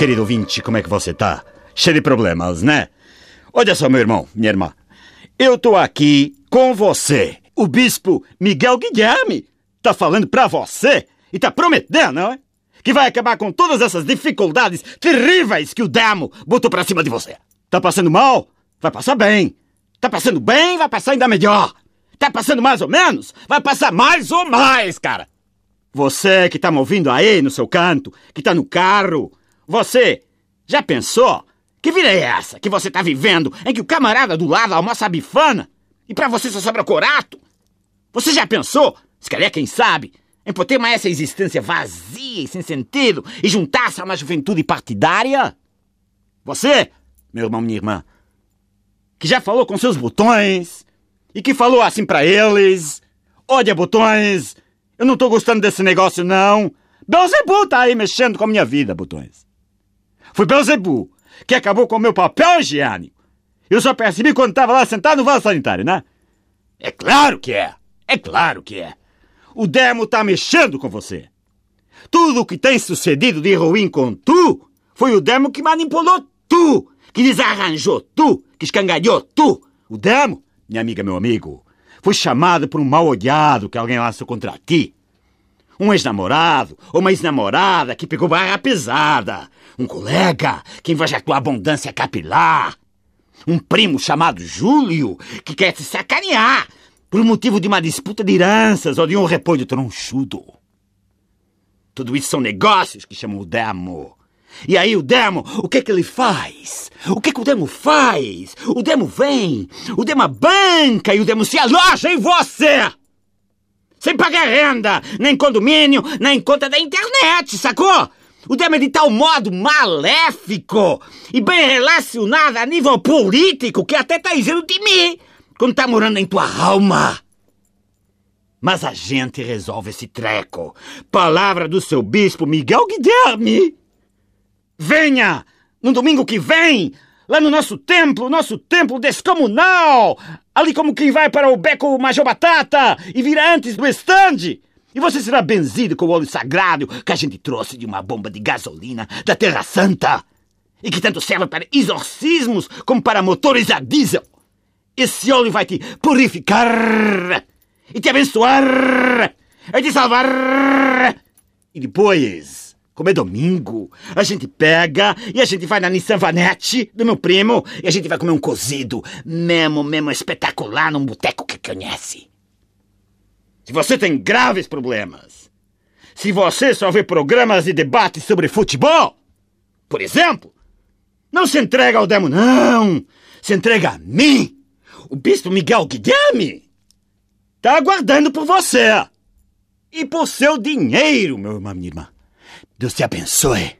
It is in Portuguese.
querido ouvinte, como é que você tá? Cheio de problemas, né? Olha só, meu irmão, minha irmã. Eu tô aqui com você. O bispo Miguel Guilherme tá falando pra você e tá prometendo, não é? Que vai acabar com todas essas dificuldades terríveis que o demo botou pra cima de você. Tá passando mal? Vai passar bem. Tá passando bem? Vai passar ainda melhor. Tá passando mais ou menos? Vai passar mais ou mais, cara. Você que tá me ouvindo aí no seu canto, que tá no carro, você já pensou? Que vida é essa que você tá vivendo em que o camarada do lado almoça a bifana e pra você só sobra corato? Você já pensou, se calhar quem sabe, em poder mais essa existência vazia e sem sentido e juntar-se a uma juventude partidária? Você, meu irmão, minha irmã, que já falou com seus botões e que falou assim para eles: Olha, botões, eu não tô gostando desse negócio, não. Belzebu tá aí mexendo com a minha vida, botões. Foi Belzebu que acabou com o meu papel higiênico. Eu só percebi quando estava lá sentado no vaso sanitário, né? É claro que é. É claro que é. O demo tá mexendo com você. Tudo o que tem sucedido de ruim com tu foi o demo que manipulou tu, que desarranjou tu, que escangalhou tu. O demo, minha amiga, meu amigo, foi chamado por um mal odiado que alguém lançou contra ti. Um ex-namorado ou uma ex-namorada que pegou barra pesada. Um colega que inveja tua abundância capilar. Um primo chamado Júlio que quer te sacanear por motivo de uma disputa de heranças ou de um repolho tronchudo. Tudo isso são negócios que chamam o demo. E aí o demo, o que é que ele faz? O que é que o demo faz? O demo vem, o demo banca e o demo se aloja em você! Sem pagar renda, nem condomínio, nem conta da internet, sacou? O demo é de tal modo maléfico e bem relacionado a nível político que até tá dizendo de mim quando tá morando em tua alma. Mas a gente resolve esse treco. Palavra do seu bispo Miguel Guilherme. Venha! No domingo que vem, lá no nosso templo, nosso templo descomunal! Ali como quem vai para o beco Major Batata e vira antes do estande! E você será benzido com o óleo sagrado que a gente trouxe de uma bomba de gasolina da Terra Santa! E que tanto serve para exorcismos como para motores a diesel! Esse óleo vai te purificar e te abençoar e te salvar. E depois, como é domingo, a gente pega e a gente vai na Nissan Vanette do meu primo e a gente vai comer um cozido, mesmo, mesmo espetacular, num boteco que conhece. Se você tem graves problemas, se você só vê programas e debates sobre futebol, por exemplo, não se entrega ao demo, não! Se entrega a mim! O bispo Miguel Guilherme tá aguardando por você. E por seu dinheiro, meu irmão, minha irmã. Deus te abençoe.